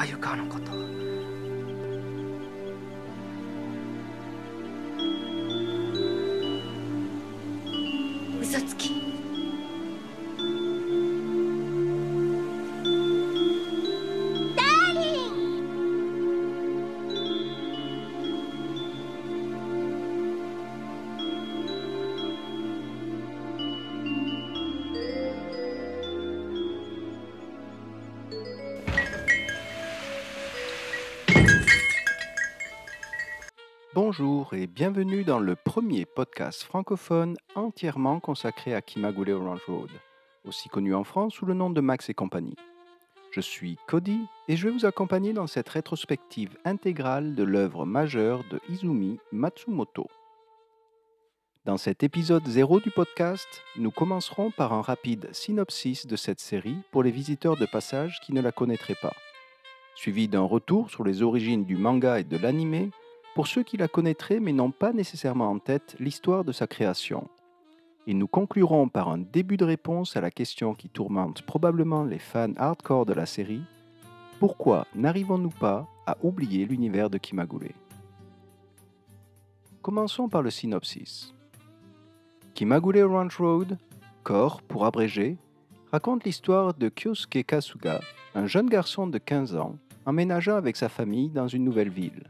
あゆかのこと。Bonjour et bienvenue dans le premier podcast francophone entièrement consacré à Kimagure Orange Road, aussi connu en France sous le nom de Max et compagnie. Je suis Cody et je vais vous accompagner dans cette rétrospective intégrale de l'œuvre majeure de Izumi Matsumoto. Dans cet épisode 0 du podcast, nous commencerons par un rapide synopsis de cette série pour les visiteurs de passage qui ne la connaîtraient pas, suivi d'un retour sur les origines du manga et de l'anime pour ceux qui la connaîtraient mais n'ont pas nécessairement en tête l'histoire de sa création. Et nous conclurons par un début de réponse à la question qui tourmente probablement les fans hardcore de la série pourquoi n'arrivons-nous pas à oublier l'univers de Kimagure? Commençons par le synopsis. Kimagure Ranch Road, Core pour abréger, raconte l'histoire de Kyosuke Kasuga, un jeune garçon de 15 ans, emménageant avec sa famille dans une nouvelle ville.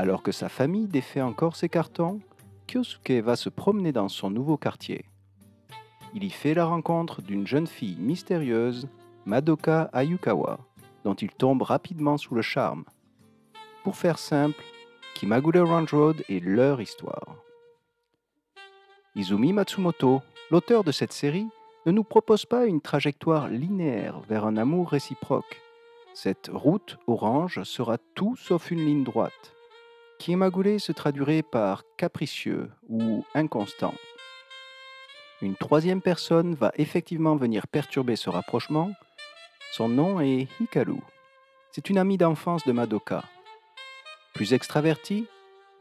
Alors que sa famille défait encore ses cartons, Kyosuke va se promener dans son nouveau quartier. Il y fait la rencontre d'une jeune fille mystérieuse, Madoka Ayukawa, dont il tombe rapidement sous le charme. Pour faire simple, Kimagure Ranch Road est leur histoire. Izumi Matsumoto, l'auteur de cette série, ne nous propose pas une trajectoire linéaire vers un amour réciproque. Cette route orange sera tout sauf une ligne droite. Kimagure se traduirait par capricieux ou inconstant. Une troisième personne va effectivement venir perturber ce rapprochement. Son nom est Hikaru. C'est une amie d'enfance de Madoka. Plus extravertie,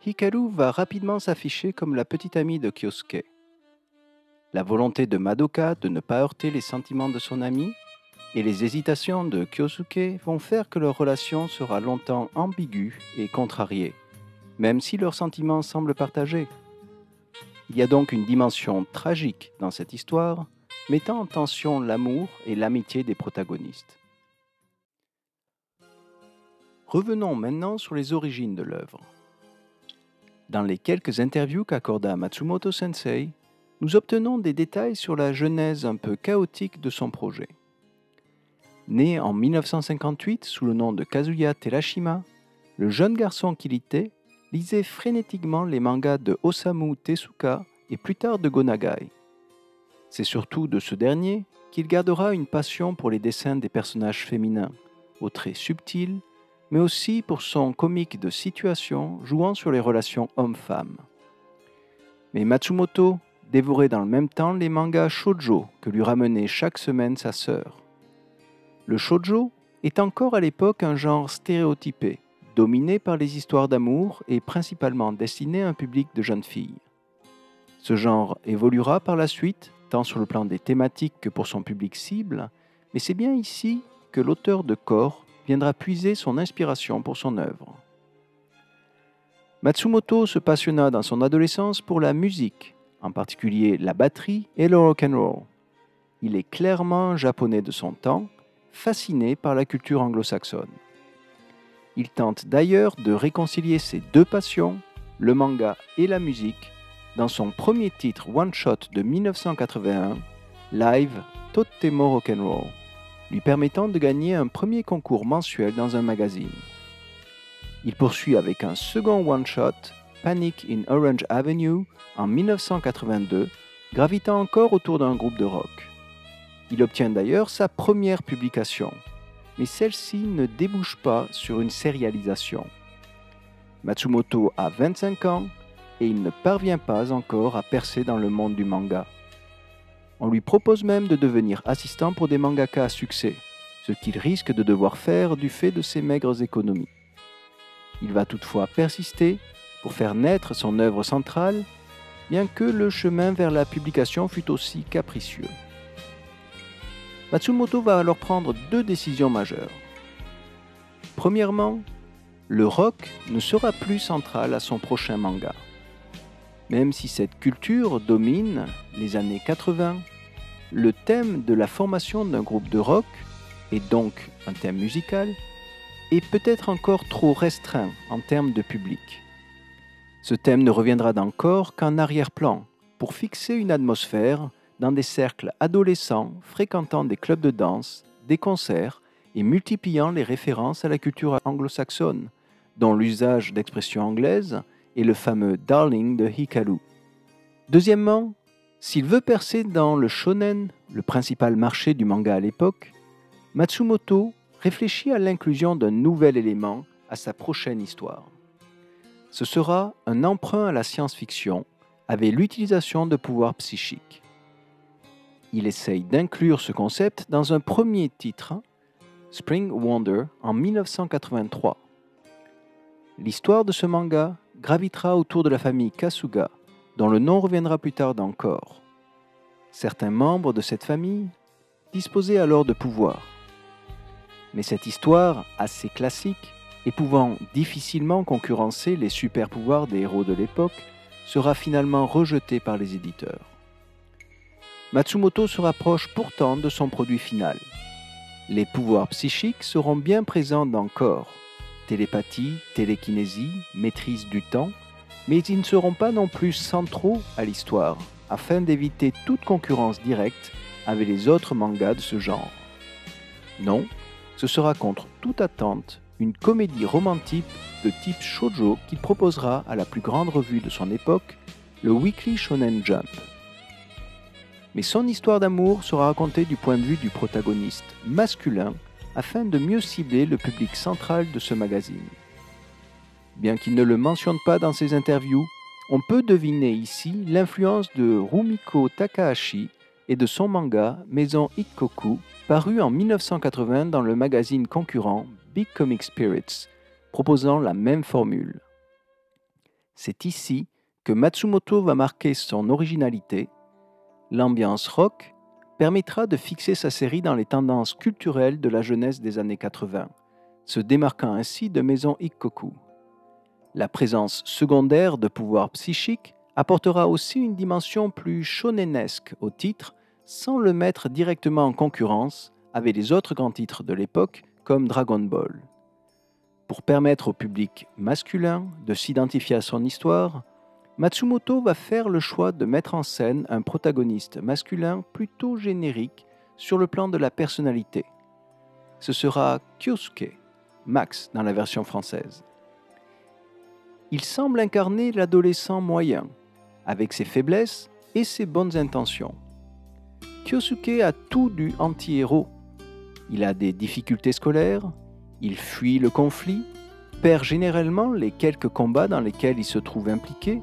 Hikaru va rapidement s'afficher comme la petite amie de Kyosuke. La volonté de Madoka de ne pas heurter les sentiments de son ami et les hésitations de Kyosuke vont faire que leur relation sera longtemps ambiguë et contrariée, même si leurs sentiments semblent partagés. Il y a donc une dimension tragique dans cette histoire, mettant en tension l'amour et l'amitié des protagonistes. Revenons maintenant sur les origines de l'œuvre. Dans les quelques interviews qu'accorda Matsumoto Sensei, nous obtenons des détails sur la genèse un peu chaotique de son projet. Né en 1958 sous le nom de Kazuya Terashima, le jeune garçon qu'il était lisait frénétiquement les mangas de Osamu Tezuka et plus tard de Gonagai. C'est surtout de ce dernier qu'il gardera une passion pour les dessins des personnages féminins, aux traits subtils, mais aussi pour son comique de situation jouant sur les relations hommes-femmes. Mais Matsumoto dévorait dans le même temps les mangas shoujo que lui ramenait chaque semaine sa sœur. Le shoujo est encore à l'époque un genre stéréotypé, dominé par les histoires d'amour et principalement destiné à un public de jeunes filles. Ce genre évoluera par la suite, tant sur le plan des thématiques que pour son public cible, mais c'est bien ici que l'auteur de Corps viendra puiser son inspiration pour son œuvre. Matsumoto se passionna dans son adolescence pour la musique, en particulier la batterie et le rock and roll. Il est clairement japonais de son temps, fasciné par la culture anglo-saxonne. Il tente d'ailleurs de réconcilier ces deux passions, le manga et la musique, dans son premier titre one-shot de 1981, Live Totemo Rock'n'Roll, lui permettant de gagner un premier concours mensuel dans un magazine. Il poursuit avec un second one-shot, Panic in Orange Avenue, en 1982, gravitant encore autour d'un groupe de rock. Il obtient d'ailleurs sa première publication, mais celle-ci ne débouche pas sur une sérialisation. Matsumoto a 25 ans et il ne parvient pas encore à percer dans le monde du manga. On lui propose même de devenir assistant pour des mangaka à succès, ce qu'il risque de devoir faire du fait de ses maigres économies. Il va toutefois persister pour faire naître son œuvre centrale, bien que le chemin vers la publication fût aussi capricieux. Matsumoto va alors prendre deux décisions majeures. Premièrement, le rock ne sera plus central à son prochain manga. Même si cette culture domine les années 80, le thème de la formation d'un groupe de rock, et donc un thème musical, est peut-être encore trop restreint en termes de public. Ce thème ne reviendra d'encore qu'en arrière-plan, pour fixer une atmosphère dans des cercles adolescents fréquentant des clubs de danse, des concerts et multipliant les références à la culture anglo-saxonne, dont l'usage d'expressions anglaises est le fameux darling de Hikaru. Deuxièmement, s'il veut percer dans le shonen, le principal marché du manga à l'époque, Matsumoto réfléchit à l'inclusion d'un nouvel élément à sa prochaine histoire. Ce sera un emprunt à la science-fiction avec l'utilisation de pouvoirs psychiques. Il essaye d'inclure ce concept dans un premier titre, Spring Wonder, en 1983. L'histoire de ce manga gravitera autour de la famille Kasuga, dont le nom reviendra plus tard d'encore. Certains membres de cette famille disposaient alors de pouvoirs. Mais cette histoire, assez classique, et pouvant difficilement concurrencer les super pouvoirs des héros de l'époque, sera finalement rejetée par les éditeurs. Matsumoto se rapproche pourtant de son produit final. Les pouvoirs psychiques seront bien présents dans Corps, télépathie, télékinésie, maîtrise du temps, mais ils ne seront pas non plus centraux à l'histoire, afin d'éviter toute concurrence directe avec les autres mangas de ce genre. Non, ce sera contre toute attente une comédie romantique de type shoujo qu'il proposera à la plus grande revue de son époque, le Weekly Shonen Jump. Mais son histoire d'amour sera racontée du point de vue du protagoniste masculin afin de mieux cibler le public central de ce magazine. Bien qu'il ne le mentionne pas dans ses interviews, on peut deviner ici l'influence de Rumiko Takahashi et de son manga Maison Ikkoku, paru en 1980 dans le magazine concurrent Big Comic Spirits, proposant la même formule. C'est ici que Matsumoto va marquer son originalité. L'ambiance rock permettra de fixer sa série dans les tendances culturelles de la jeunesse des années 80, se démarquant ainsi de Maison Ikkoku. La présence secondaire de pouvoirs psychiques apportera aussi une dimension plus shonenesque au titre, sans le mettre directement en concurrence avec les autres grands titres de l'époque comme Dragon Ball. Pour permettre au public masculin de s'identifier à son histoire, Matsumoto va faire le choix de mettre en scène un protagoniste masculin plutôt générique sur le plan de la personnalité. Ce sera Kyosuke, Max dans la version française il semble incarner l'adolescent moyen, avec ses faiblesses et ses bonnes intentions. Kyosuke a tout du anti-héros. Il a des difficultés scolaires, il fuit le conflit, perd généralement les quelques combats dans lesquels il se trouve impliqué,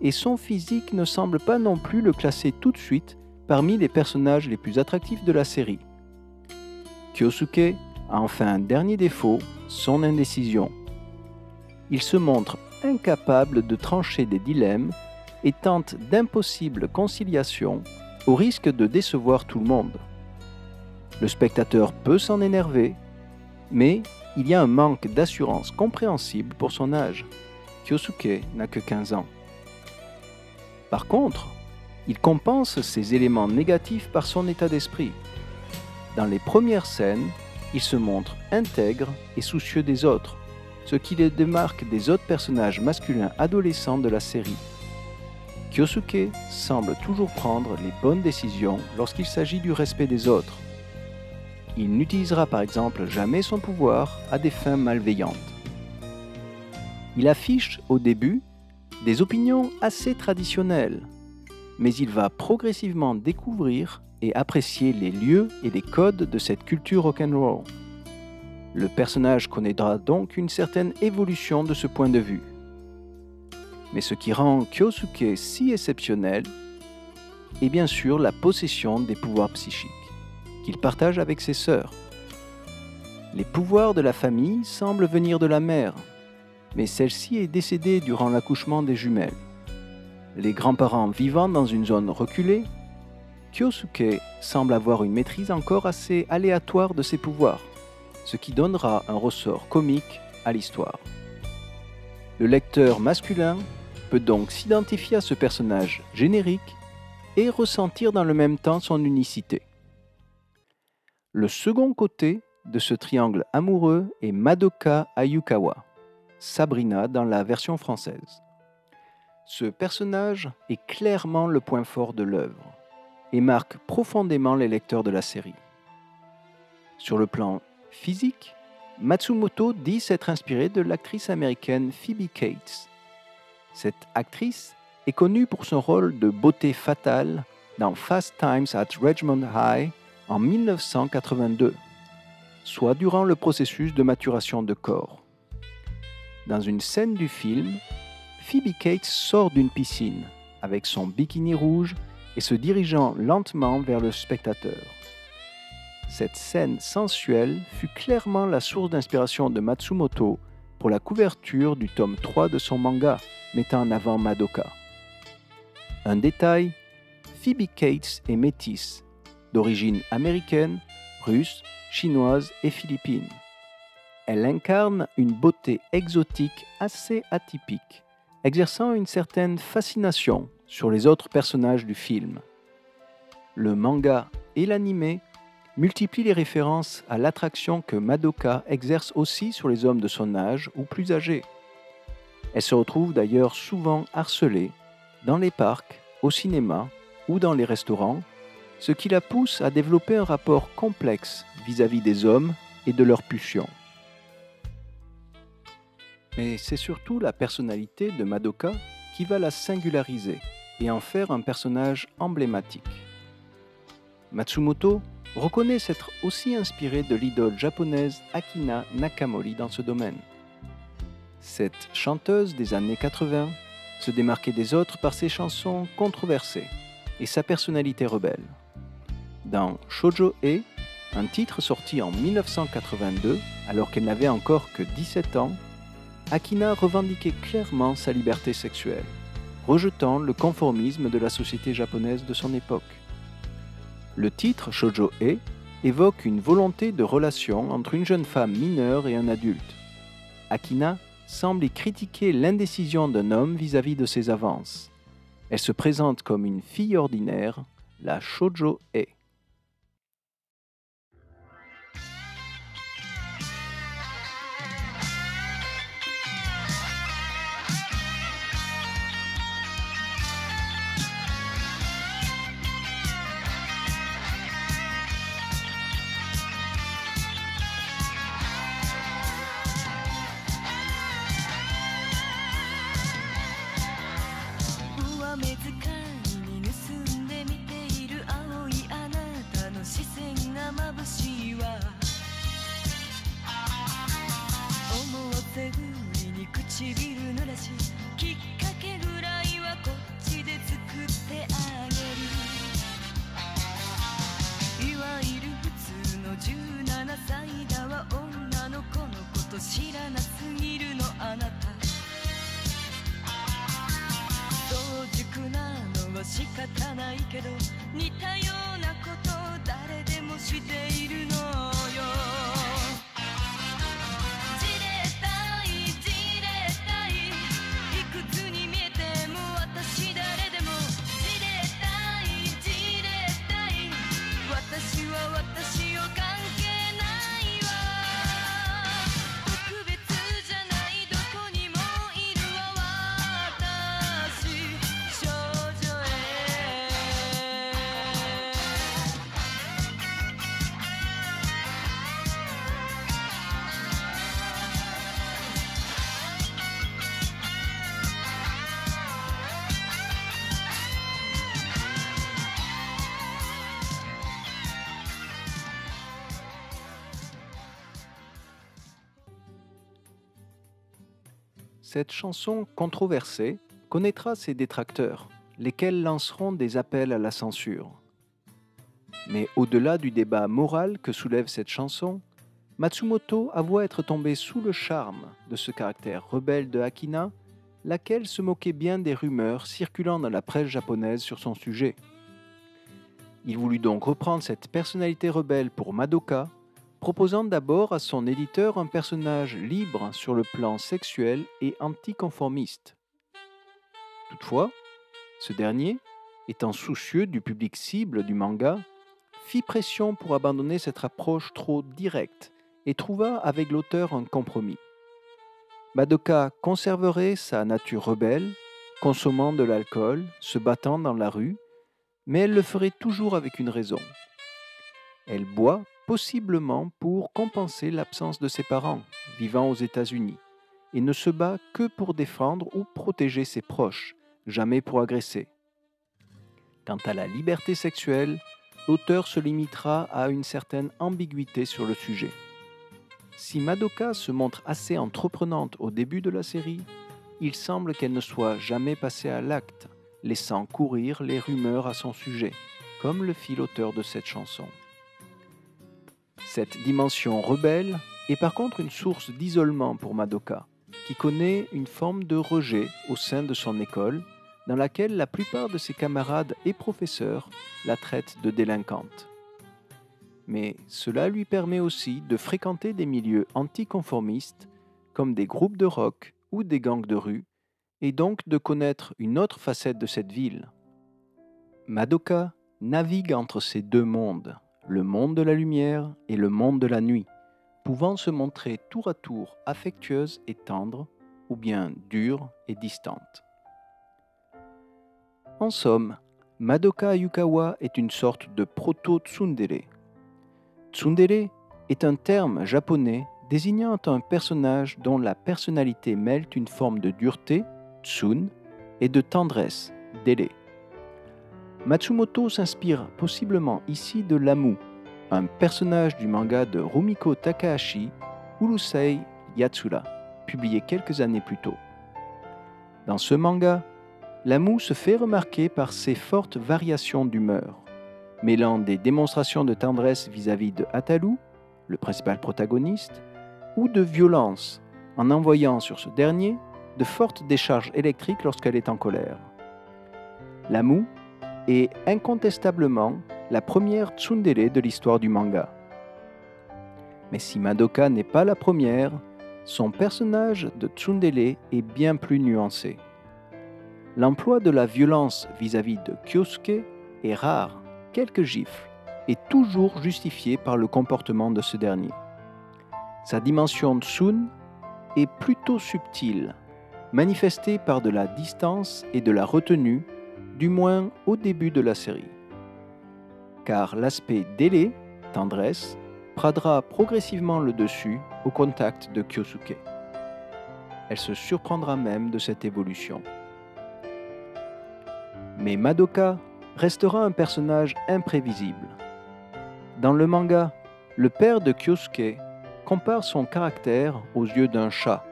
et son physique ne semble pas non plus le classer tout de suite parmi les personnages les plus attractifs de la série. Kyosuke a enfin un dernier défaut, son indécision. Il se montre incapable de trancher des dilemmes et tente d'impossibles conciliations au risque de décevoir tout le monde. Le spectateur peut s'en énerver, mais il y a un manque d'assurance compréhensible pour son âge. Kyosuke n'a que 15 ans. Par contre, il compense ces éléments négatifs par son état d'esprit. Dans les premières scènes, il se montre intègre et soucieux des autres, ce qui les démarque des autres personnages masculins adolescents de la série. Kyosuke semble toujours prendre les bonnes décisions lorsqu'il s'agit du respect des autres. Il n'utilisera par exemple jamais son pouvoir à des fins malveillantes. Il affiche au début des opinions assez traditionnelles, mais il va progressivement découvrir et apprécier les lieux et les codes de cette culture rock'n'roll. Le personnage connaîtra donc une certaine évolution de ce point de vue. Mais ce qui rend Kyosuke si exceptionnel est bien sûr la possession des pouvoirs psychiques qu'il partage avec ses sœurs. Les pouvoirs de la famille semblent venir de la mère, mais celle-ci est décédée durant l'accouchement des jumelles. Les grands-parents vivant dans une zone reculée, Kyosuke semble avoir une maîtrise encore assez aléatoire de ses pouvoirs ce qui donnera un ressort comique à l'histoire. Le lecteur masculin peut donc s'identifier à ce personnage générique et ressentir dans le même temps son unicité. Le second côté de ce triangle amoureux est Madoka Ayukawa, Sabrina dans la version française. Ce personnage est clairement le point fort de l'œuvre et marque profondément les lecteurs de la série. Sur le plan physique, Matsumoto dit s'être inspiré de l'actrice américaine Phoebe Cates. Cette actrice est connue pour son rôle de beauté fatale dans Fast Times at Richmond High en 1982, soit durant le processus de maturation de corps. Dans une scène du film, Phoebe Cates sort d'une piscine avec son bikini rouge et se dirigeant lentement vers le spectateur. Cette scène sensuelle fut clairement la source d'inspiration de Matsumoto pour la couverture du tome 3 de son manga, mettant en avant Madoka. Un détail, Phoebe Cates est métisse, d'origine américaine, russe, chinoise et philippine. Elle incarne une beauté exotique assez atypique, exerçant une certaine fascination sur les autres personnages du film. Le manga et l'anime multiplient les références à l'attraction que Madoka exerce aussi sur les hommes de son âge ou plus âgés. Elle se retrouve d'ailleurs souvent harcelée dans les parcs, au cinéma ou dans les restaurants, ce qui la pousse à développer un rapport complexe vis-à-vis des hommes et de leurs pulsions. Mais c'est surtout la personnalité de Madoka qui va la singulariser et en faire un personnage emblématique. Matsumoto reconnaît s'être aussi inspiré de l'idole japonaise Akina Nakamori dans ce domaine. Cette chanteuse des années 80 se démarquait des autres par ses chansons controversées et sa personnalité rebelle. Dans Shoujo E, un titre sorti en 1982, alors qu'elle n'avait encore que 17 ans, Akina revendiquait clairement sa liberté sexuelle, rejetant le conformisme de la société japonaise de son époque. Le titre Shoujo E évoque une volonté de relation entre une jeune femme mineure et un adulte. Akina semble y critiquer l'indécision d'un homme vis-à-vis de ses avances. Elle se présente comme une fille ordinaire, la Shoujo Cette chanson controversée connaîtra ses détracteurs, lesquels lanceront des appels à la censure. Mais au-delà du débat moral que soulève cette chanson, Matsumoto avoue être tombé sous le charme de ce caractère rebelle de Akina, laquelle se moquait bien des rumeurs circulant dans la presse japonaise sur son sujet. Il voulut donc reprendre cette personnalité rebelle pour Madoka, proposant d'abord à son éditeur un personnage libre sur le plan sexuel et anticonformiste. Toutefois, ce dernier, étant soucieux du public cible du manga, fit pression pour abandonner cette approche trop directe et trouva avec l'auteur un compromis. Madoka conserverait sa nature rebelle, consommant de l'alcool, se battant dans la rue, mais elle le ferait toujours avec une raison. Elle boit possiblement pour compenser l'absence de ses parents, vivant aux États-Unis, et ne se bat que pour défendre ou protéger ses proches, jamais pour agresser. Quant à la liberté sexuelle, l'auteur se limitera à une certaine ambiguïté sur le sujet. Si Madoka se montre assez entreprenante au début de la série, il semble qu'elle ne soit jamais passée à l'acte, laissant courir les rumeurs à son sujet, comme le fit l'auteur de cette chanson. Cette dimension rebelle est par contre une source d'isolement pour Madoka, qui connaît une forme de rejet au sein de son école, dans laquelle la plupart de ses camarades et professeurs la traitent de délinquante. Mais cela lui permet aussi de fréquenter des milieux anticonformistes, comme des groupes de rock ou des gangs de rue, et donc de connaître une autre facette de cette ville. Madoka navigue entre ces deux mondes, le monde de la lumière et le monde de la nuit, pouvant se montrer tour à tour affectueuse et tendre, ou bien dure et distante. En somme, Madoka Yukawa est une sorte de proto-tsundere. Tsundere est un terme japonais désignant un personnage dont la personnalité mêle une forme de dureté, tsun, et de tendresse, dele. Matsumoto s'inspire possiblement ici de Lamu, un personnage du manga de Rumiko Takahashi, Urusei Yatsura, publié quelques années plus tôt. Dans ce manga, Lamu se fait remarquer par ses fortes variations d'humeur, mêlant des démonstrations de tendresse vis-à-vis de Atalu, le principal protagoniste, ou de violence, en envoyant sur ce dernier de fortes décharges électriques lorsqu'elle est en colère. Lamu est incontestablement la première tsundere de l'histoire du manga. Mais si Madoka n'est pas la première, son personnage de tsundere est bien plus nuancé. L'emploi de la violence vis-à-vis de Kyosuke est rare, quelques gifles, et toujours justifié par le comportement de ce dernier. Sa dimension tsun est plutôt subtile, manifestée par de la distance et de la retenue du moins au début de la série. Car l'aspect délai, tendresse, prendra progressivement le dessus au contact de Kyosuke. Elle se surprendra même de cette évolution. Mais Madoka restera un personnage imprévisible. Dans le manga, le père de Kyosuke compare son caractère aux yeux d'un chat,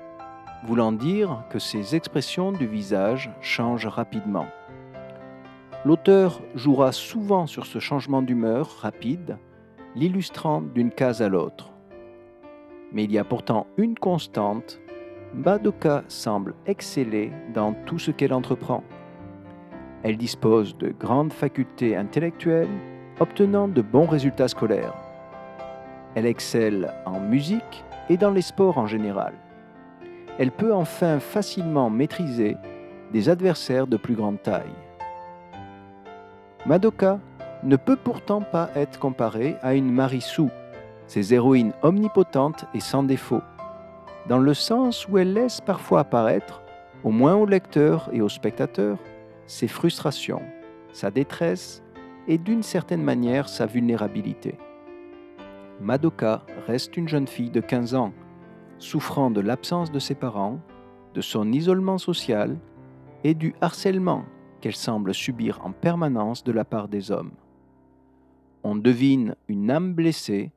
voulant dire que ses expressions du visage changent rapidement. L'auteur jouera souvent sur ce changement d'humeur rapide, l'illustrant d'une case à l'autre. Mais il y a pourtant une constante, Madoka semble exceller dans tout ce qu'elle entreprend. Elle dispose de grandes facultés intellectuelles, obtenant de bons résultats scolaires. Elle excelle en musique et dans les sports en général. Elle peut enfin facilement maîtriser des adversaires de plus grande taille. Madoka ne peut pourtant pas être comparée à une Marisu, ces héroïnes omnipotentes et sans défaut, dans le sens où elle laisse parfois apparaître, au moins au lecteur et au spectateur, ses frustrations, sa détresse et d'une certaine manière sa vulnérabilité. Madoka reste une jeune fille de 15 ans, souffrant de l'absence de ses parents, de son isolement social et du harcèlement qu'elle semble subir en permanence de la part des hommes. On devine une âme blessée,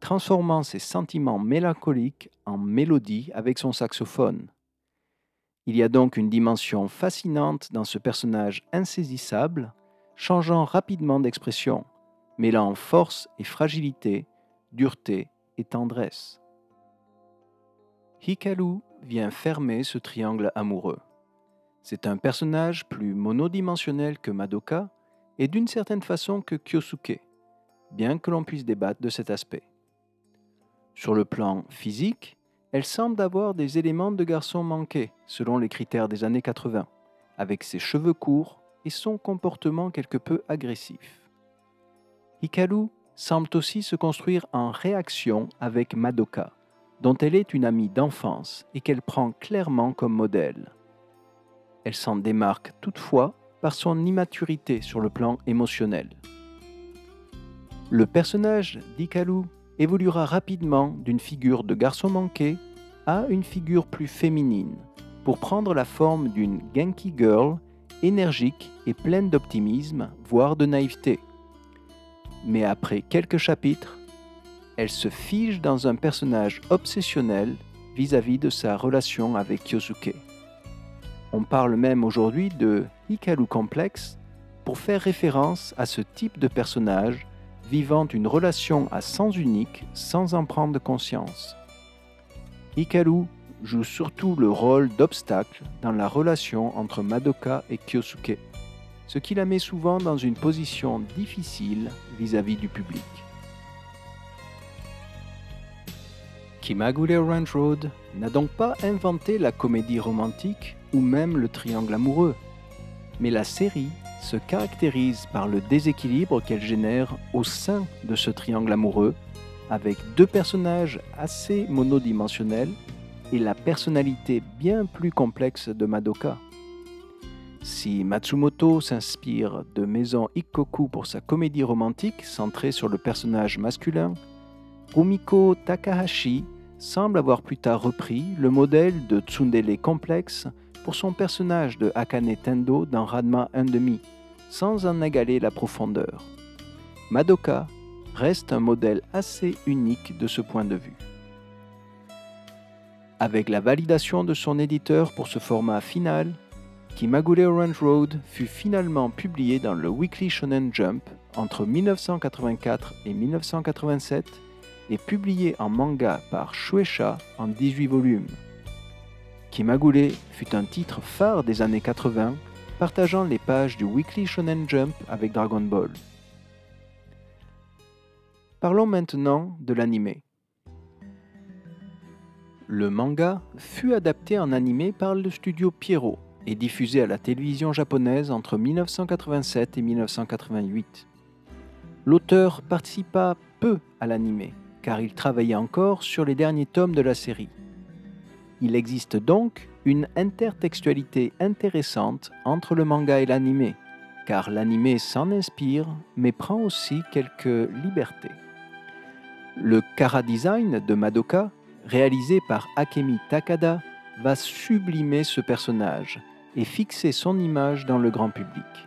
transformant ses sentiments mélancoliques en mélodie avec son saxophone. Il y a donc une dimension fascinante dans ce personnage insaisissable, changeant rapidement d'expression, mêlant force et fragilité, dureté et tendresse. Hikaru vient fermer ce triangle amoureux. C'est un personnage plus monodimensionnel que Madoka et d'une certaine façon que Kyosuke, bien que l'on puisse débattre de cet aspect. Sur le plan physique, elle semble avoir des éléments de garçon manqué, selon les critères des années 80, avec ses cheveux courts et son comportement quelque peu agressif. Hikaru semble aussi se construire en réaction avec Madoka, dont elle est une amie d'enfance et qu'elle prend clairement comme modèle. Elle s'en démarque toutefois par son immaturité sur le plan émotionnel. Le personnage d'Ikaru évoluera rapidement d'une figure de garçon manqué à une figure plus féminine, pour prendre la forme d'une Genki Girl énergique et pleine d'optimisme, voire de naïveté. Mais après quelques chapitres, elle se fige dans un personnage obsessionnel vis-à-vis de sa relation avec Kyosuke. On parle même aujourd'hui de Hikaru complexe pour faire référence à ce type de personnage vivant une relation à sens unique sans en prendre conscience. Hikaru joue surtout le rôle d'obstacle dans la relation entre Madoka et Kyosuke, ce qui la met souvent dans une position difficile vis-à-vis du public. Kimagure Ranch Road n'a donc pas inventé la comédie romantique ou même le triangle amoureux, mais la série se caractérise par le déséquilibre qu'elle génère au sein de ce triangle amoureux, avec deux personnages assez monodimensionnels et la personnalité bien plus complexe de Madoka. Si Matsumoto s'inspire de Maison Ikkoku pour sa comédie romantique centrée sur le personnage masculin, Rumiko Takahashi semble avoir plus tard repris le modèle de Tsundere complexe pour son personnage de Akane Tendo dans Radma 1,5, sans en égaler la profondeur. Madoka reste un modèle assez unique de ce point de vue. Avec la validation de son éditeur pour ce format final, Kimagure Orange Road fut finalement publié dans le Weekly Shonen Jump entre 1984 et 1987 et publié en manga par Shueisha en 18 volumes. Kimagure fut un titre phare des années 80, partageant les pages du Weekly Shonen Jump avec Dragon Ball. Parlons maintenant de l'anime. Le manga fut adapté en animé par le studio Pierrot et diffusé à la télévision japonaise entre 1987 et 1988. L'auteur participa peu à l'animé, car il travaillait encore sur les derniers tomes de la série. Il existe donc une intertextualité intéressante entre le manga et l'anime, car l'anime s'en inspire, mais prend aussi quelques libertés. Le Kara Design de Madoka, réalisé par Akemi Takada, va sublimer ce personnage et fixer son image dans le grand public.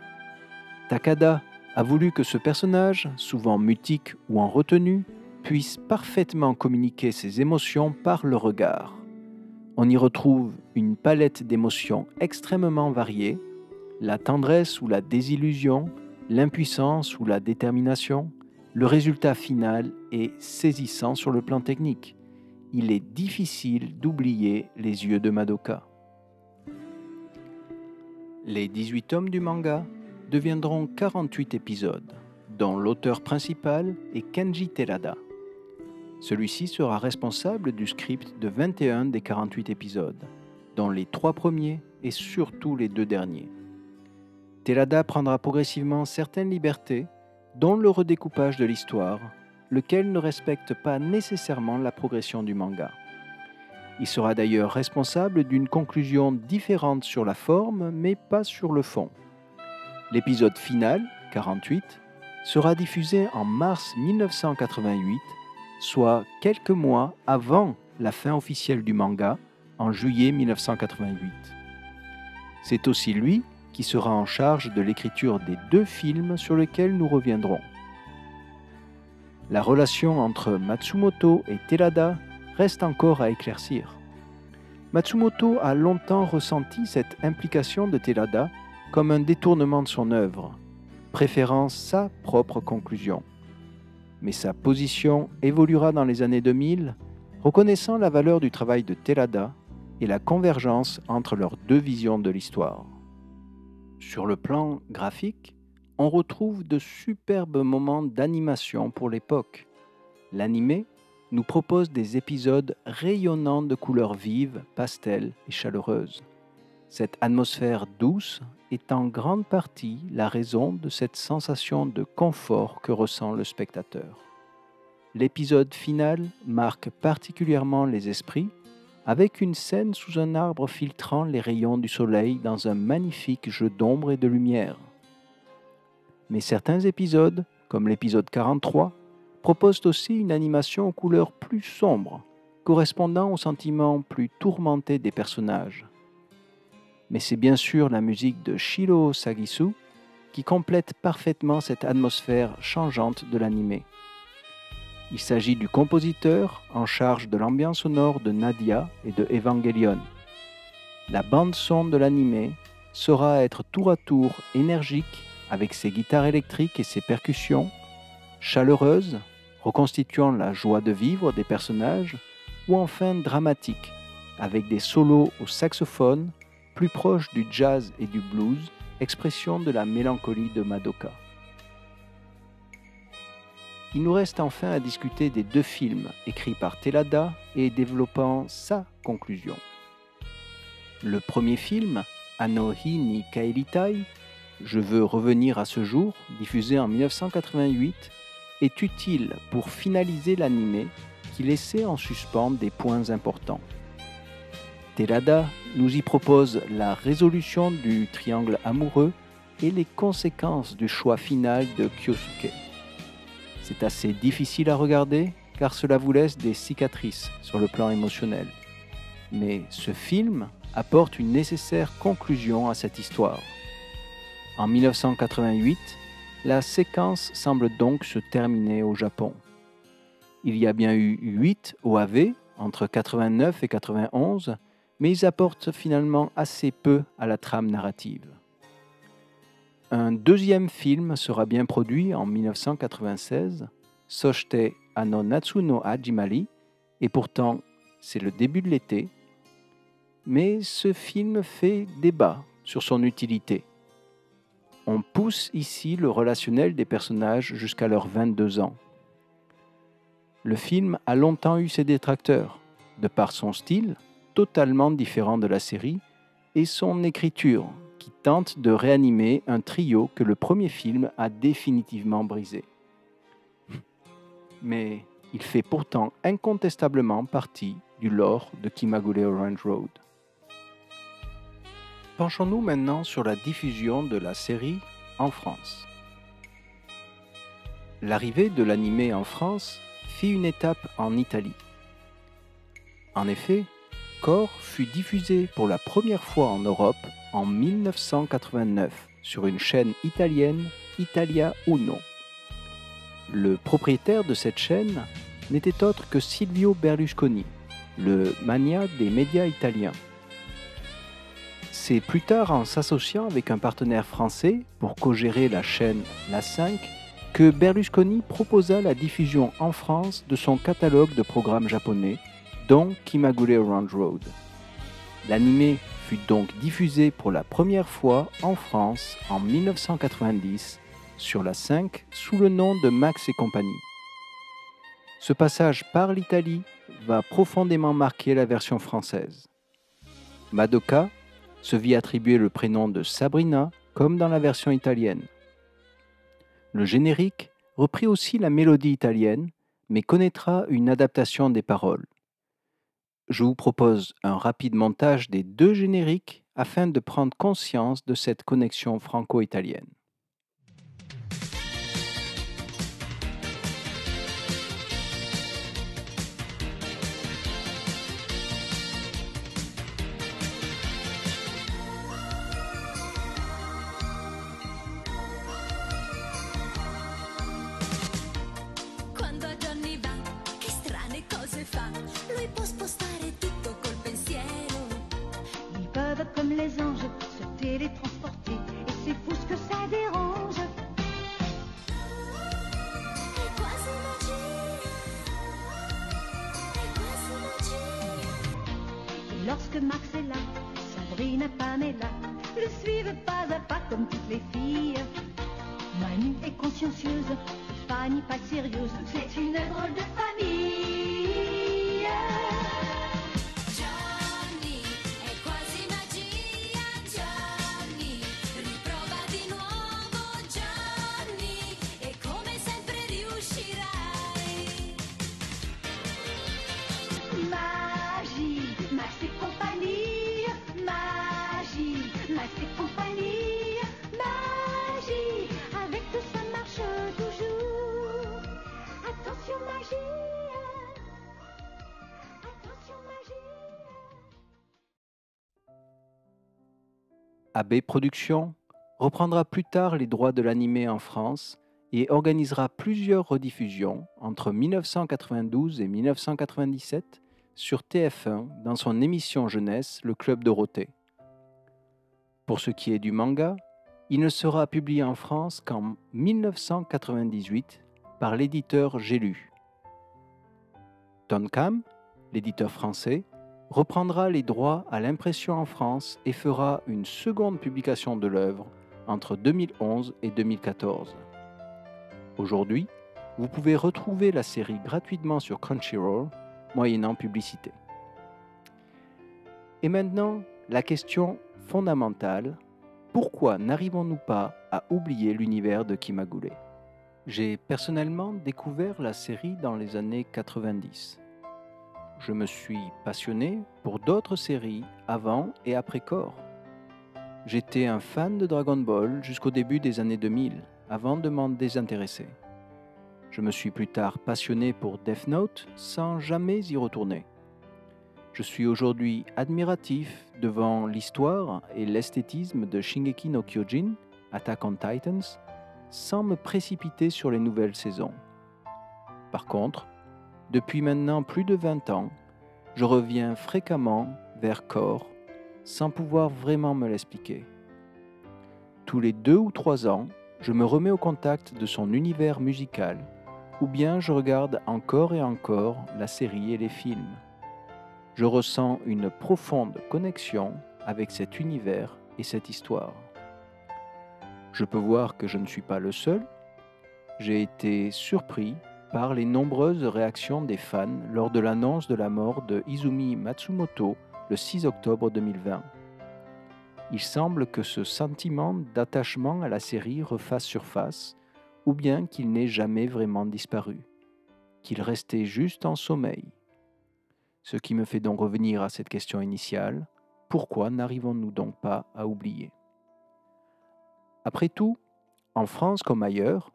Takada a voulu que ce personnage, souvent mutique ou en retenue, puisse parfaitement communiquer ses émotions par le regard on y retrouve une palette d'émotions extrêmement variées, la tendresse ou la désillusion, l'impuissance ou la détermination. Le résultat final est saisissant sur le plan technique. Il est difficile d'oublier les yeux de Madoka. Les 18 tomes du manga deviendront 48 épisodes, dont l'auteur principal est Kenji Terada. Celui-ci sera responsable du script de 21 des 48 épisodes, dont les trois premiers et surtout les deux derniers. Terada prendra progressivement certaines libertés, dont le redécoupage de l'histoire, lequel ne respecte pas nécessairement la progression du manga. Il sera d'ailleurs responsable d'une conclusion différente sur la forme, mais pas sur le fond. L'épisode final, 48, sera diffusé en mars 1988 soit quelques mois avant la fin officielle du manga, en juillet 1988. C'est aussi lui qui sera en charge de l'écriture des deux films sur lesquels nous reviendrons. La relation entre Matsumoto et Terada reste encore à éclaircir. Matsumoto a longtemps ressenti cette implication de Terada comme un détournement de son œuvre, préférant sa propre conclusion mais sa position évoluera dans les années 2000, reconnaissant la valeur du travail de Telada et la convergence entre leurs deux visions de l'histoire. Sur le plan graphique, on retrouve de superbes moments d'animation pour l'époque. L'animé nous propose des épisodes rayonnants de couleurs vives, pastel et chaleureuses. Cette atmosphère douce est en grande partie la raison de cette sensation de confort que ressent le spectateur. L'épisode final marque particulièrement les esprits avec une scène sous un arbre filtrant les rayons du soleil dans un magnifique jeu d'ombre et de lumière. Mais certains épisodes, comme l'épisode 43, proposent aussi une animation aux couleurs plus sombres, correspondant aux sentiments plus tourmentés des personnages. Mais c'est bien sûr la musique de Shiro Sagisu qui complète parfaitement cette atmosphère changeante de l'animé. Il s'agit du compositeur en charge de l'ambiance sonore de Nadia et de Evangelion. La bande son de l'animé saura être tour à tour énergique avec ses guitares électriques et ses percussions, chaleureuse, reconstituant la joie de vivre des personnages, ou enfin dramatique, avec des solos au saxophone plus proches du jazz et du blues, expression de la mélancolie de Madoka. Il nous reste enfin à discuter des deux films écrits par Telada et développant sa conclusion. Le premier film, Anohi ni Kaelitai, Je veux revenir à ce jour, diffusé en 1988, est utile pour finaliser l'animé qui laissait en suspens des points importants. Telada nous y propose la résolution du triangle amoureux et les conséquences du choix final de Kyosuke. C'est assez difficile à regarder car cela vous laisse des cicatrices sur le plan émotionnel. Mais ce film apporte une nécessaire conclusion à cette histoire. En 1988, la séquence semble donc se terminer au Japon. Il y a bien eu 8 OAV entre 89 et 91, mais ils apportent finalement assez peu à la trame narrative. Un deuxième film sera bien produit en 1996, Soshite Ano Natsu no Hajimari, et pourtant c'est le début de l'été. Mais ce film fait débat sur son utilité. On pousse ici le relationnel des personnages jusqu'à leurs 22 ans. Le film a longtemps eu ses détracteurs, de par son style, totalement différent de la série, et son écriture, tente de réanimer un trio que le premier film a définitivement brisé. Mais il fait pourtant incontestablement partie du lore de Kimagure Orange Road. Penchons-nous maintenant sur la diffusion de la série en France. L'arrivée de l'animé en France fit une étape en Italie. En effet, Core fut diffusé pour la première fois en Europe en 1989 sur une chaîne italienne Italia Uno. Le propriétaire de cette chaîne n'était autre que Silvio Berlusconi, le mania des médias italiens. C'est plus tard en s'associant avec un partenaire français pour co-gérer la chaîne La 5 que Berlusconi proposa la diffusion en France de son catalogue de programmes japonais, dont Kimagure Round Road. L'animé fut donc diffusé pour la première fois en France en 1990 sur la 5 sous le nom de Max et compagnie. Ce passage par l'Italie va profondément marquer la version française. Madoka se vit attribuer le prénom de Sabrina comme dans la version italienne. Le générique reprit aussi la mélodie italienne, mais connaîtra une adaptation des paroles je vous propose un rapide montage des deux génériques afin de prendre conscience de cette connexion franco-italienne. Comme les anges se télétransporter et c'est fou ce que ça dérange. Et lorsque Max est là, Sabrina Pamela le suivent pas à pas comme toutes les filles. Manu est consciencieuse, Fanny pas sérieuse, c'est une drôle de famille. AB Productions reprendra plus tard les droits de l'animé en France et organisera plusieurs rediffusions entre 1992 et 1997 sur TF1 dans son émission jeunesse Le Club Dorothée. Pour ce qui est du manga, il ne sera publié en France qu'en 1998 par l'éditeur J'ai. Tonkam, l'éditeur français, reprendra les droits à l'impression en France et fera une seconde publication de l'œuvre entre 2011 et 2014. Aujourd'hui, vous pouvez retrouver la série gratuitement sur Crunchyroll, moyennant publicité. Et maintenant, la question fondamentale, pourquoi n'arrivons-nous pas à oublier l'univers de Kimagure J'ai personnellement découvert la série dans les années 90. Je me suis passionné pour d'autres séries avant et après Core. J'étais un fan de Dragon Ball jusqu'au début des années 2000, avant de m'en désintéresser. Je me suis plus tard passionné pour Death Note sans jamais y retourner. Je suis aujourd'hui admiratif devant l'histoire et l'esthétisme de Shingeki no Kyojin, Attack on Titans, sans me précipiter sur les nouvelles saisons. Par contre, depuis maintenant plus de 20 ans, je reviens fréquemment vers Core sans pouvoir vraiment me l'expliquer. Tous les deux ou trois ans, je me remets au contact de son univers musical, ou bien je regarde encore et encore la série et les films. Je ressens une profonde connexion avec cet univers et cette histoire. Je peux voir que je ne suis pas le seul. J'ai été surpris par les nombreuses réactions des fans lors de l'annonce de la mort de Izumi Matsumoto le 6 octobre 2020. Il semble que ce sentiment d'attachement à la série refasse surface, ou bien qu'il n'ait jamais vraiment disparu, qu'il restait juste en sommeil. Ce qui me fait donc revenir à cette question initiale, pourquoi n'arrivons-nous donc pas à oublier? Après tout, en France comme ailleurs,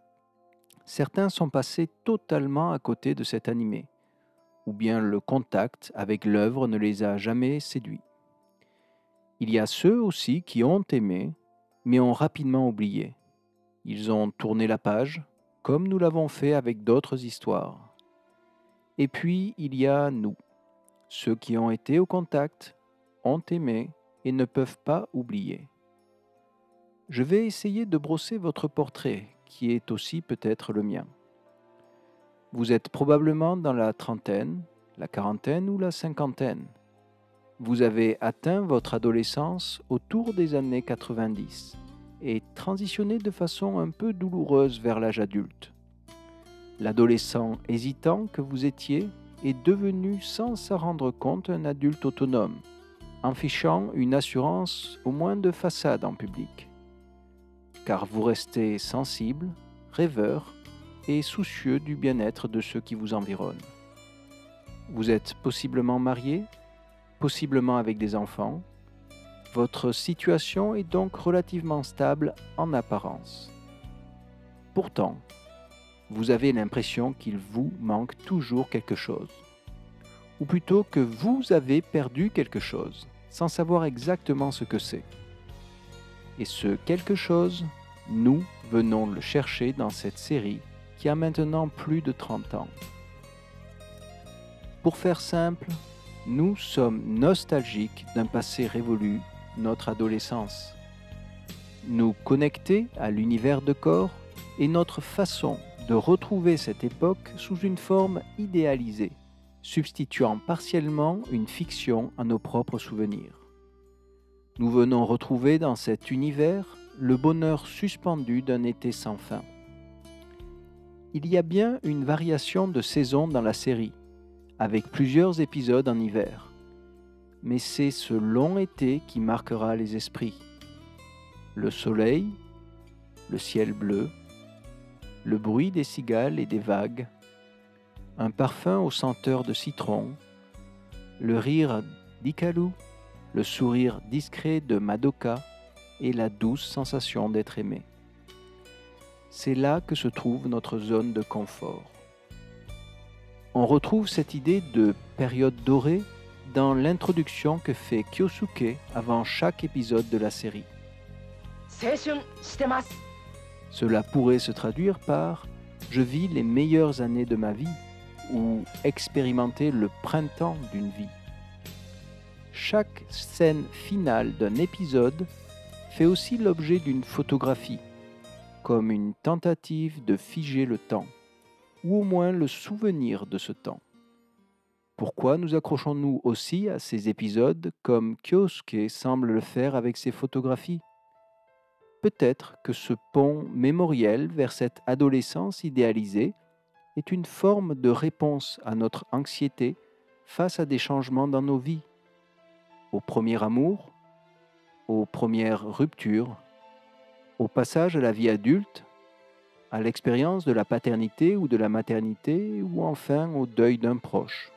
certains sont passés totalement à côté de cet animé, ou bien le contact avec l'œuvre ne les a jamais séduits. Il y a ceux aussi qui ont aimé, mais ont rapidement oublié. Ils ont tourné la page, comme nous l'avons fait avec d'autres histoires. Et puis il y a nous, ceux qui ont été au contact, ont aimé et ne peuvent pas oublier. Je vais essayer de brosser votre portrait, qui est aussi peut-être le mien. Vous êtes probablement dans la trentaine, la quarantaine ou la cinquantaine. Vous avez atteint votre adolescence autour des années 90 et transitionné de façon un peu douloureuse vers l'âge adulte. L'adolescent hésitant que vous étiez est devenu sans s'en rendre compte un adulte autonome, en fichant une assurance au moins de façade en public. Car vous restez sensible, rêveur et soucieux du bien-être de ceux qui vous environnent. Vous êtes possiblement marié, possiblement avec des enfants. Votre situation est donc relativement stable en apparence. Pourtant, vous avez l'impression qu'il vous manque toujours quelque chose. Ou plutôt que vous avez perdu quelque chose, sans savoir exactement ce que c'est. Et ce quelque chose, nous venons le chercher dans cette série qui a maintenant plus de 30 ans. Pour faire simple, nous sommes nostalgiques d'un passé révolu, notre adolescence. Nous connecter à l'univers de corps est notre façon de retrouver cette époque sous une forme idéalisée, substituant partiellement une fiction à nos propres souvenirs. Nous venons retrouver dans cet univers le bonheur suspendu d'un été sans fin il y a bien une variation de saison dans la série, avec plusieurs épisodes en hiver. Mais c'est ce long été qui marquera les esprits. Le soleil, le ciel bleu, le bruit des cigales et des vagues, un parfum aux senteurs de citron, le rire d'Ikalu, le sourire discret de Madoka, et la douce sensation d'être aimé. C'est là que se trouve notre zone de confort. On retrouve cette idée de période dorée dans l'introduction que fait Kyosuke avant chaque épisode de la série. Cela pourrait se traduire par Je vis les meilleures années de ma vie ou expérimenter le printemps d'une vie. Chaque scène finale d'un épisode fait aussi l'objet d'une photographie, comme une tentative de figer le temps, ou au moins le souvenir de ce temps. Pourquoi nous accrochons-nous aussi à ces épisodes comme Kyosuke semble le faire avec ses photographies? Peut-être que ce pont mémoriel vers cette adolescence idéalisée est une forme de réponse à notre anxiété face à des changements dans nos vies, au premier amour, aux premières ruptures, au passage à la vie adulte, à l'expérience de la paternité ou de la maternité, ou enfin au deuil d'un proche.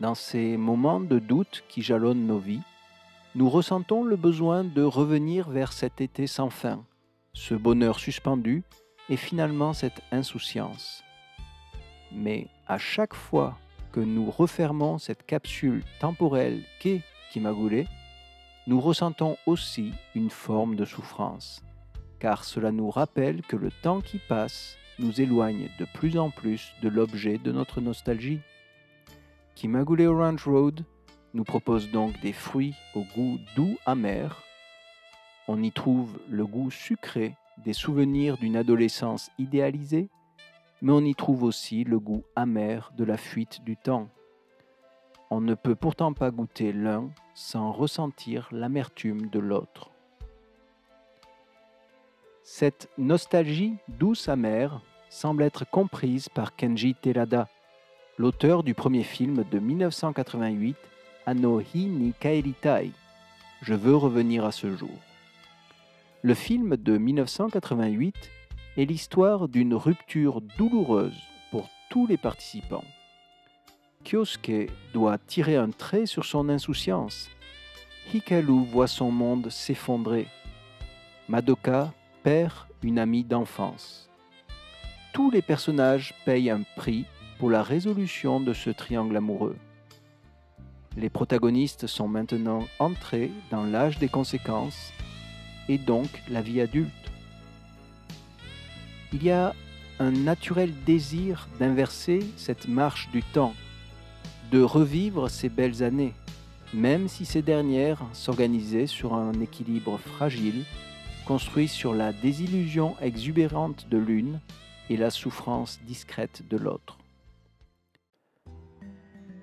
Dans ces moments de doute qui jalonnent nos vies, nous ressentons le besoin de revenir vers cet été sans fin, ce bonheur suspendu et finalement cette insouciance. Mais à chaque fois que nous refermons cette capsule temporelle qu'est Kimagure, nous ressentons aussi une forme de souffrance, car cela nous rappelle que le temps qui passe nous éloigne de plus en plus de l'objet de notre nostalgie. Kimagure Orange Road nous propose donc des fruits au goût doux amer. On y trouve le goût sucré des souvenirs d'une adolescence idéalisée, mais on y trouve aussi le goût amer de la fuite du temps. On ne peut pourtant pas goûter l'un sans ressentir l'amertume de l'autre. Cette nostalgie douce amère semble être comprise par Kenji Terada, l'auteur du premier film de 1988, Anohi ni Kaeritai. Je veux revenir à ce jour. Le film de 1988 est l'histoire d'une rupture douloureuse pour tous les participants. Kyosuke doit tirer un trait sur son insouciance. Hikaru voit son monde s'effondrer. Madoka perd une amie d'enfance. Tous les personnages payent un prix pour la résolution de ce triangle amoureux. Les protagonistes sont maintenant entrés dans l'âge des conséquences et donc la vie adulte. Il y a un naturel désir d'inverser cette marche du temps, de revivre ces belles années, même si ces dernières s'organisaient sur un équilibre fragile, construit sur la désillusion exubérante de l'une et la souffrance discrète de l'autre.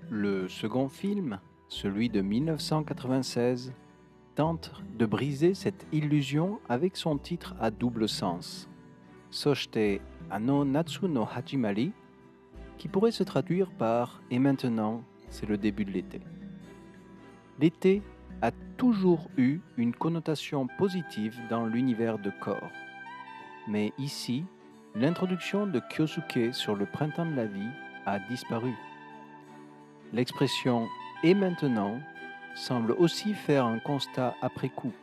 Le second film, celui de 1996, tente de briser cette illusion avec son titre à double sens, Soshite Ano Natsu no Hajimari, qui pourrait se traduire par Et maintenant, c'est le début de l'été. L'été a toujours eu une connotation positive dans l'univers de corps. Mais ici, l'introduction de Kyosuke sur le printemps de la vie a disparu. L'expression et maintenant semble aussi faire un constat après coup,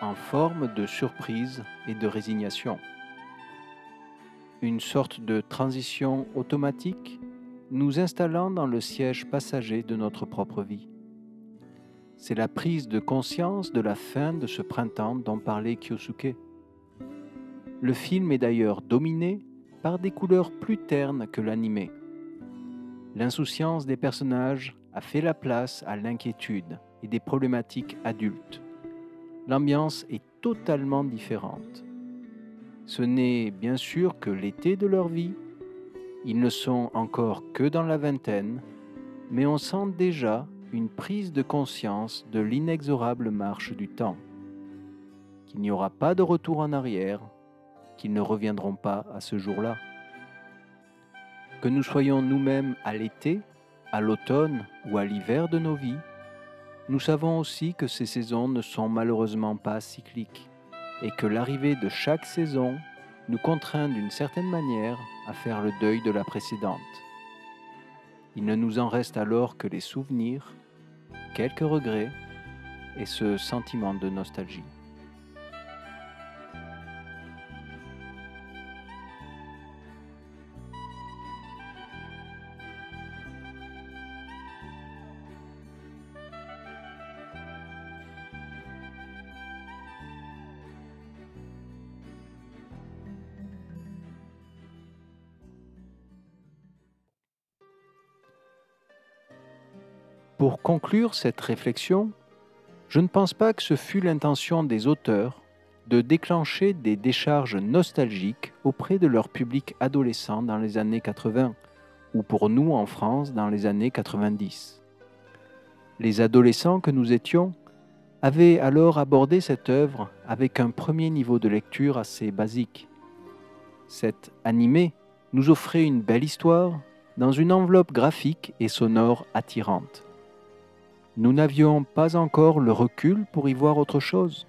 en forme de surprise et de résignation. Une sorte de transition automatique nous installant dans le siège passager de notre propre vie. C'est la prise de conscience de la fin de ce printemps dont parlait Kyosuke. Le film est d'ailleurs dominé par des couleurs plus ternes que l'animé. L'insouciance des personnages a fait la place à l'inquiétude et des problématiques adultes. L'ambiance est totalement différente. Ce n'est bien sûr que l'été de leur vie, ils ne sont encore que dans la vingtaine, mais on sent déjà une prise de conscience de l'inexorable marche du temps, qu'il n'y aura pas de retour en arrière, qu'ils ne reviendront pas à ce jour-là. Que nous soyons nous-mêmes à l'été à l'automne ou à l'hiver de nos vies, nous savons aussi que ces saisons ne sont malheureusement pas cycliques et que l'arrivée de chaque saison nous contraint d'une certaine manière à faire le deuil de la précédente. Il ne nous en reste alors que les souvenirs, quelques regrets et ce sentiment de nostalgie. Pour conclure cette réflexion, je ne pense pas que ce fut l'intention des auteurs de déclencher des décharges nostalgiques auprès de leur public adolescent dans les années 80, ou pour nous en France dans les années 90. Les adolescents que nous étions avaient alors abordé cette œuvre avec un premier niveau de lecture assez basique. Cet animé nous offrait une belle histoire dans une enveloppe graphique et sonore attirante nous n'avions pas encore le recul pour y voir autre chose.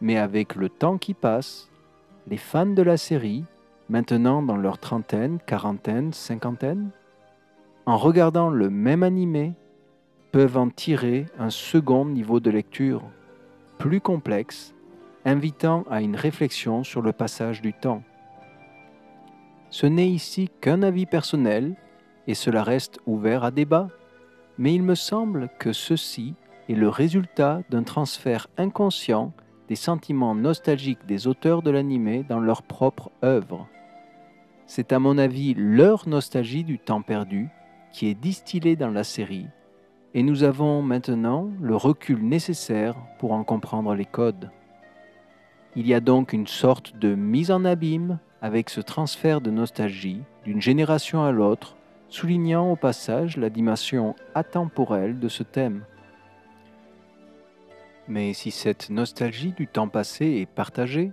Mais avec le temps qui passe, les fans de la série, maintenant dans leur trentaine, quarantaine, cinquantaine, en regardant le même animé, peuvent en tirer un second niveau de lecture, plus complexe, invitant à une réflexion sur le passage du temps. Ce n'est ici qu'un avis personnel, et cela reste ouvert à débat mais il me semble que ceci est le résultat d'un transfert inconscient des sentiments nostalgiques des auteurs de l'animé dans leur propre œuvre. C'est à mon avis leur nostalgie du temps perdu qui est distillée dans la série, et nous avons maintenant le recul nécessaire pour en comprendre les codes. Il y a donc une sorte de mise en abîme avec ce transfert de nostalgie d'une génération à l'autre soulignant au passage la dimension atemporelle de ce thème. Mais si cette nostalgie du temps passé est partagée,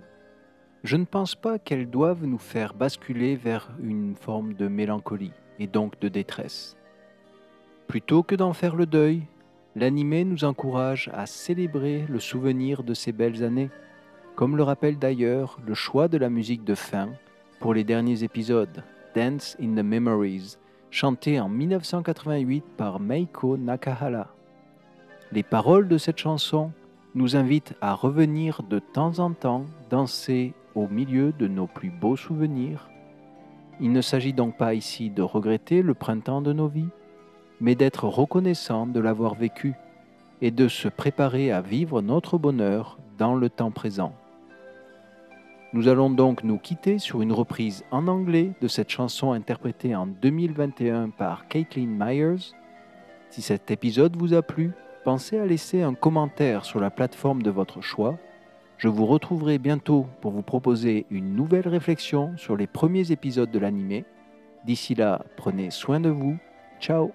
je ne pense pas qu'elle doive nous faire basculer vers une forme de mélancolie et donc de détresse. Plutôt que d'en faire le deuil, l'animé nous encourage à célébrer le souvenir de ces belles années, comme le rappelle d'ailleurs le choix de la musique de fin pour les derniers épisodes, Dance in the Memories, chanté en 1988 par Meiko Nakahara. Les paroles de cette chanson nous invitent à revenir de temps en temps danser au milieu de nos plus beaux souvenirs. Il ne s'agit donc pas ici de regretter le printemps de nos vies, mais d'être reconnaissant de l'avoir vécu et de se préparer à vivre notre bonheur dans le temps présent. Nous allons donc nous quitter sur une reprise en anglais de cette chanson interprétée en 2021 par Caitlin Myers. Si cet épisode vous a plu, pensez à laisser un commentaire sur la plateforme de votre choix. Je vous retrouverai bientôt pour vous proposer une nouvelle réflexion sur les premiers épisodes de l'animé. D'ici là, prenez soin de vous. Ciao